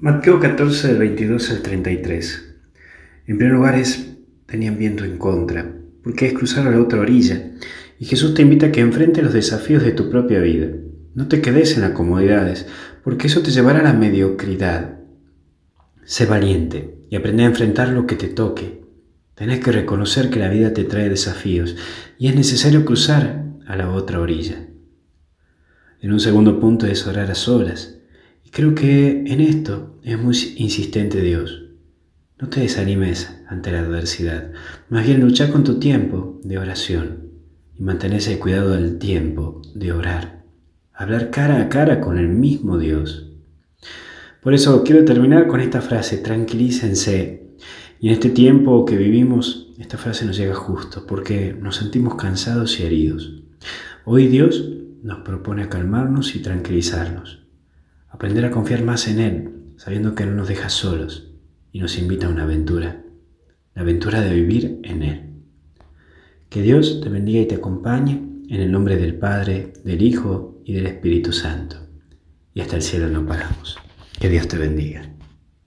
Mateo 14, del 22 al 33. En primer lugar es, tenían viento en contra, porque es cruzar a la otra orilla. Y Jesús te invita a que enfrentes los desafíos de tu propia vida. No te quedes en las comodidades, porque eso te llevará a la mediocridad. Sé valiente y aprende a enfrentar lo que te toque. Tenés que reconocer que la vida te trae desafíos y es necesario cruzar a la otra orilla. En un segundo punto es orar a solas creo que en esto es muy insistente Dios. No te desanimes ante la adversidad, más bien lucha con tu tiempo de oración y mantén ese cuidado del tiempo de orar, hablar cara a cara con el mismo Dios. Por eso quiero terminar con esta frase, tranquilícense. Y en este tiempo que vivimos, esta frase nos llega justo, porque nos sentimos cansados y heridos. Hoy Dios nos propone calmarnos y tranquilizarnos. Aprender a confiar más en Él, sabiendo que no nos deja solos y nos invita a una aventura, la aventura de vivir en Él. Que Dios te bendiga y te acompañe en el nombre del Padre, del Hijo y del Espíritu Santo. Y hasta el cielo no paramos. Que Dios te bendiga.